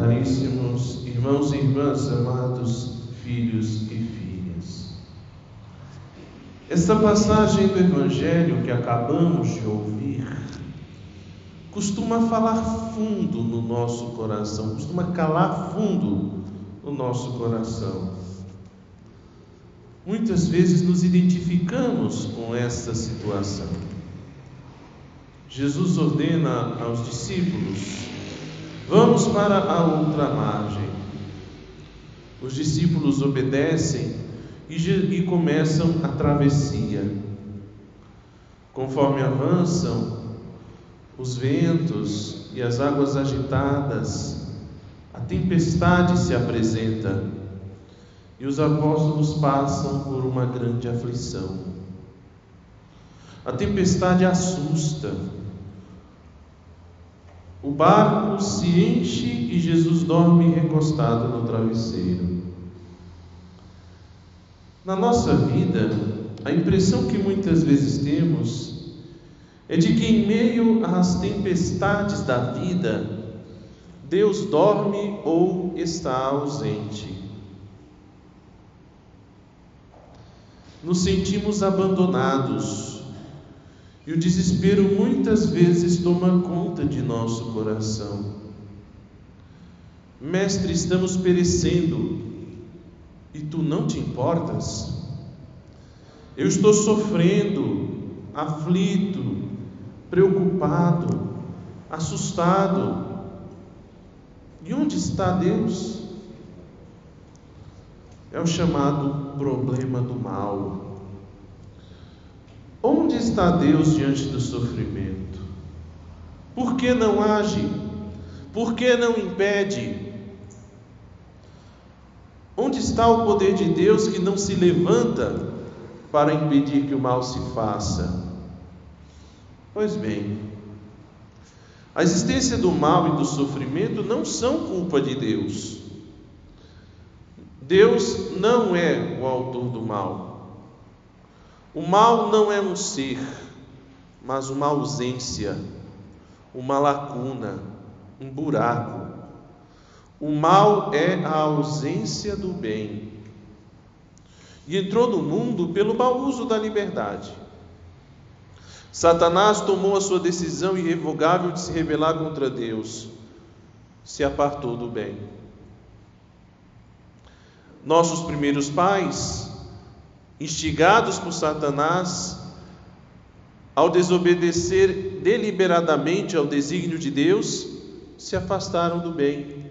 Caríssimos irmãos e irmãs, amados filhos e filhas. Esta passagem do Evangelho que acabamos de ouvir costuma falar fundo no nosso coração, costuma calar fundo no nosso coração. Muitas vezes nos identificamos com esta situação. Jesus ordena aos discípulos: vamos para a outra margem. Os discípulos obedecem e, e começam a travessia. Conforme avançam, os ventos e as águas agitadas, a tempestade se apresenta e os apóstolos passam por uma grande aflição. A tempestade assusta. O barco se enche e Jesus dorme recostado no travesseiro. Na nossa vida, a impressão que muitas vezes temos é de que, em meio às tempestades da vida, Deus dorme ou está ausente. nos sentimos abandonados e o desespero muitas vezes toma conta de nosso coração. Mestre, estamos perecendo e tu não te importas? Eu estou sofrendo, aflito, preocupado, assustado. E onde está Deus? É o chamado problema do mal. Onde está Deus diante do sofrimento? Por que não age? Por que não impede? Onde está o poder de Deus que não se levanta para impedir que o mal se faça? Pois bem, a existência do mal e do sofrimento não são culpa de Deus. Deus não é o autor do mal. O mal não é um ser, mas uma ausência, uma lacuna, um buraco. O mal é a ausência do bem. E entrou no mundo pelo mau uso da liberdade. Satanás tomou a sua decisão irrevogável de se rebelar contra Deus, se apartou do bem. Nossos primeiros pais, instigados por Satanás, ao desobedecer deliberadamente ao desígnio de Deus, se afastaram do bem.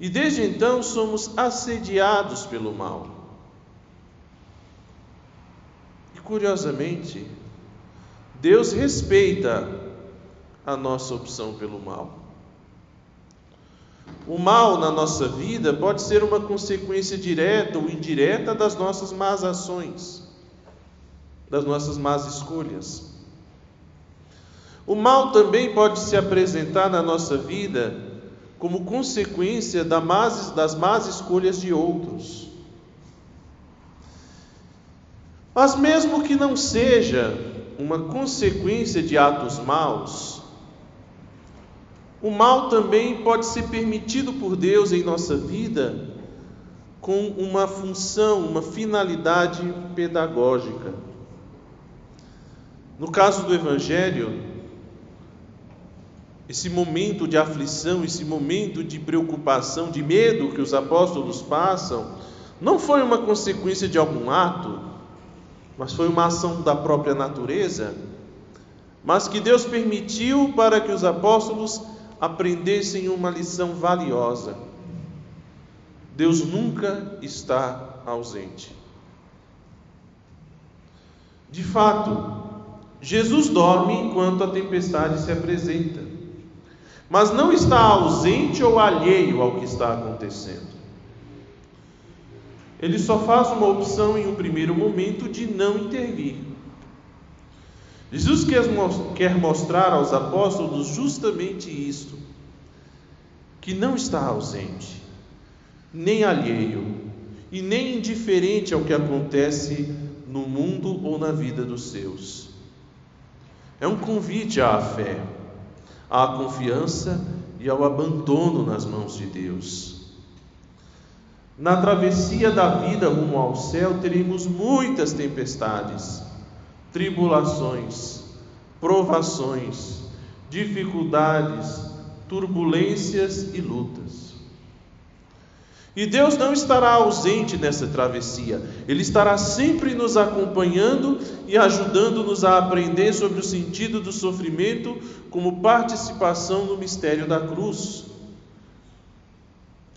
E desde então somos assediados pelo mal. E curiosamente, Deus respeita a nossa opção pelo mal. O mal na nossa vida pode ser uma consequência direta ou indireta das nossas más ações, das nossas más escolhas. O mal também pode se apresentar na nossa vida como consequência das más escolhas de outros. Mas, mesmo que não seja uma consequência de atos maus, o mal também pode ser permitido por Deus em nossa vida com uma função, uma finalidade pedagógica. No caso do Evangelho, esse momento de aflição, esse momento de preocupação, de medo que os apóstolos passam, não foi uma consequência de algum ato, mas foi uma ação da própria natureza, mas que Deus permitiu para que os apóstolos aprendessem uma lição valiosa. Deus nunca está ausente. De fato, Jesus dorme enquanto a tempestade se apresenta, mas não está ausente ou alheio ao que está acontecendo. Ele só faz uma opção em um primeiro momento de não intervir. Jesus quer mostrar aos apóstolos justamente isto: que não está ausente, nem alheio e nem indiferente ao que acontece no mundo ou na vida dos seus. É um convite à fé, à confiança e ao abandono nas mãos de Deus. Na travessia da vida rumo ao céu, teremos muitas tempestades, tribulações, provações, dificuldades, turbulências e lutas. E Deus não estará ausente nessa travessia, Ele estará sempre nos acompanhando e ajudando-nos a aprender sobre o sentido do sofrimento como participação no mistério da cruz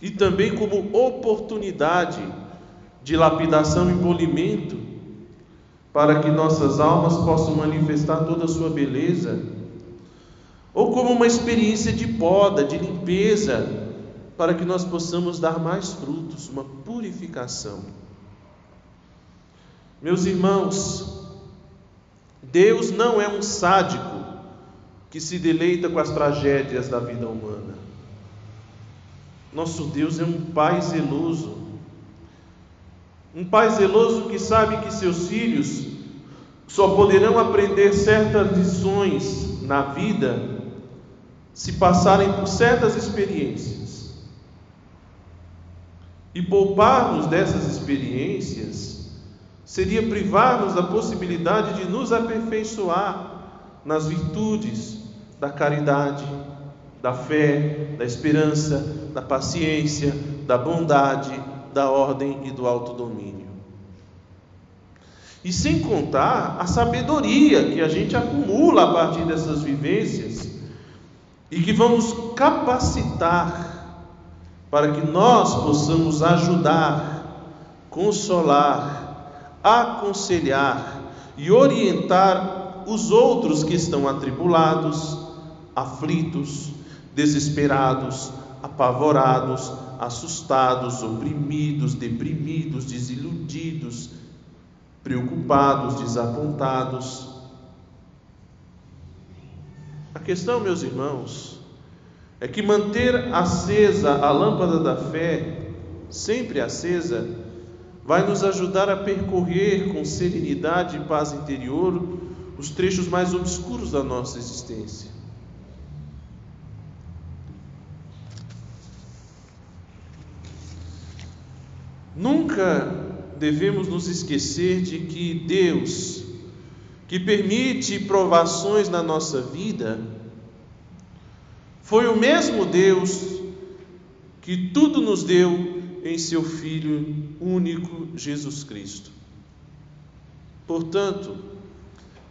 e também como oportunidade de lapidação e polimento para que nossas almas possam manifestar toda a sua beleza, ou como uma experiência de poda, de limpeza, para que nós possamos dar mais frutos, uma purificação. Meus irmãos, Deus não é um sádico que se deleita com as tragédias da vida humana. Nosso Deus é um Pai zeloso. Um Pai zeloso que sabe que seus filhos só poderão aprender certas lições na vida se passarem por certas experiências. E poupar-nos dessas experiências seria privar-nos da possibilidade de nos aperfeiçoar nas virtudes da caridade, da fé, da esperança, da paciência, da bondade, da ordem e do autodomínio. E sem contar a sabedoria que a gente acumula a partir dessas vivências e que vamos capacitar para que nós possamos ajudar, consolar, aconselhar e orientar os outros que estão atribulados, aflitos, desesperados, apavorados, assustados, oprimidos, deprimidos, desiludidos, preocupados, desapontados. A questão, meus irmãos, é que manter acesa a lâmpada da fé, sempre acesa, vai nos ajudar a percorrer com serenidade e paz interior os trechos mais obscuros da nossa existência. Nunca devemos nos esquecer de que Deus, que permite provações na nossa vida, foi o mesmo Deus que tudo nos deu em seu Filho único Jesus Cristo. Portanto,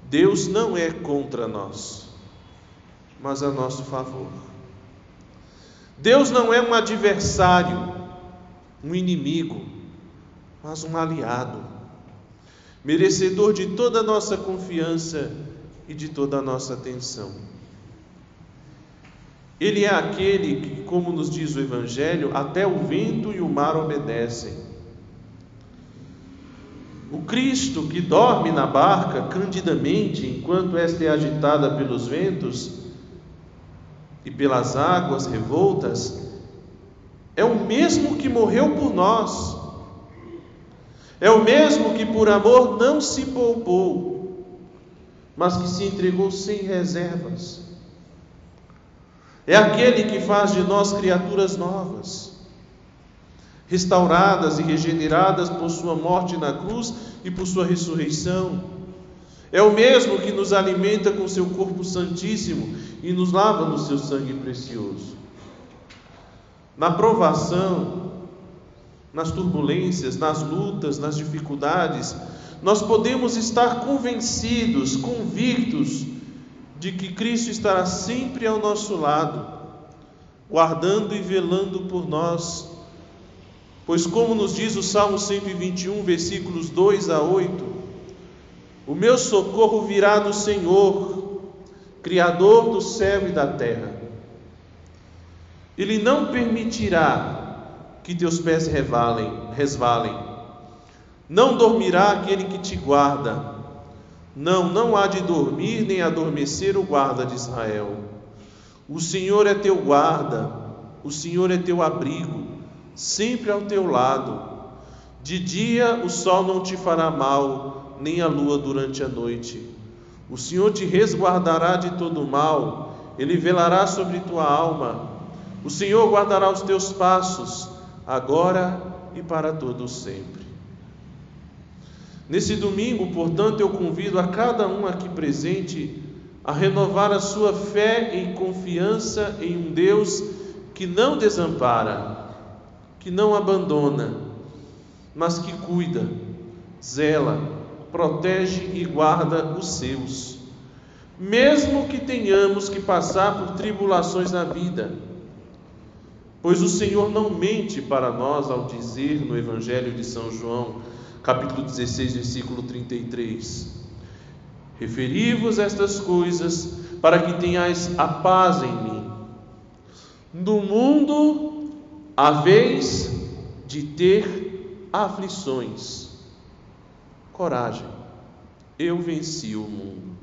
Deus não é contra nós, mas a nosso favor. Deus não é um adversário, um inimigo, mas um aliado, merecedor de toda a nossa confiança e de toda a nossa atenção. Ele é aquele que, como nos diz o Evangelho, até o vento e o mar obedecem. O Cristo que dorme na barca candidamente enquanto esta é agitada pelos ventos e pelas águas revoltas, é o mesmo que morreu por nós, é o mesmo que por amor não se poupou, mas que se entregou sem reservas é aquele que faz de nós criaturas novas, restauradas e regeneradas por Sua morte na cruz e por Sua ressurreição. É o mesmo que nos alimenta com Seu corpo santíssimo e nos lava no Seu sangue precioso. Na provação, nas turbulências, nas lutas, nas dificuldades, nós podemos estar convencidos, convictos de que Cristo estará sempre ao nosso lado, guardando e velando por nós. Pois, como nos diz o Salmo 121, versículos 2 a 8, o meu socorro virá do Senhor, Criador do céu e da terra. Ele não permitirá que teus pés resvalem, resvalem. Não dormirá aquele que te guarda. Não, não há de dormir nem adormecer o guarda de Israel. O Senhor é teu guarda, o Senhor é teu abrigo, sempre ao teu lado. De dia o sol não te fará mal, nem a lua durante a noite. O Senhor te resguardará de todo mal, ele velará sobre tua alma. O Senhor guardará os teus passos, agora e para todo sempre. Nesse domingo, portanto, eu convido a cada um aqui presente a renovar a sua fé e confiança em um Deus que não desampara, que não abandona, mas que cuida, zela, protege e guarda os seus. Mesmo que tenhamos que passar por tribulações na vida, pois o Senhor não mente para nós ao dizer no Evangelho de São João, capítulo 16, versículo 33: Referi-vos estas coisas para que tenhais a paz em mim. No mundo haveis de ter aflições. Coragem, eu venci o mundo.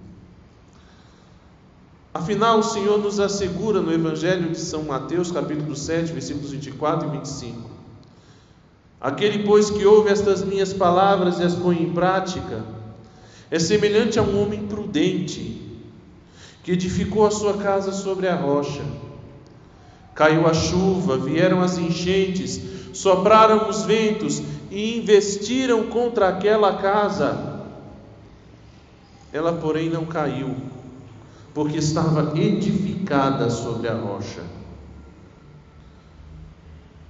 Afinal, o Senhor nos assegura no Evangelho de São Mateus, capítulo 7, versículos 24 e 25. Aquele, pois, que ouve estas minhas palavras e as põe em prática, é semelhante a um homem prudente que edificou a sua casa sobre a rocha. Caiu a chuva, vieram as enchentes, sopraram os ventos e investiram contra aquela casa. Ela, porém, não caiu, porque estava edificada sobre a rocha.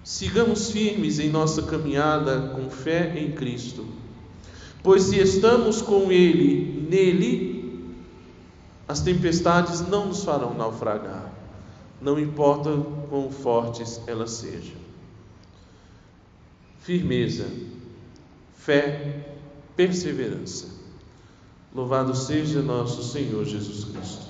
Sigamos firmes em nossa caminhada com fé em Cristo Pois se estamos com Ele nele, as tempestades não nos farão naufragar, não importa quão fortes elas sejam. Firmeza, fé, perseverança. Louvado seja nosso Senhor Jesus Cristo.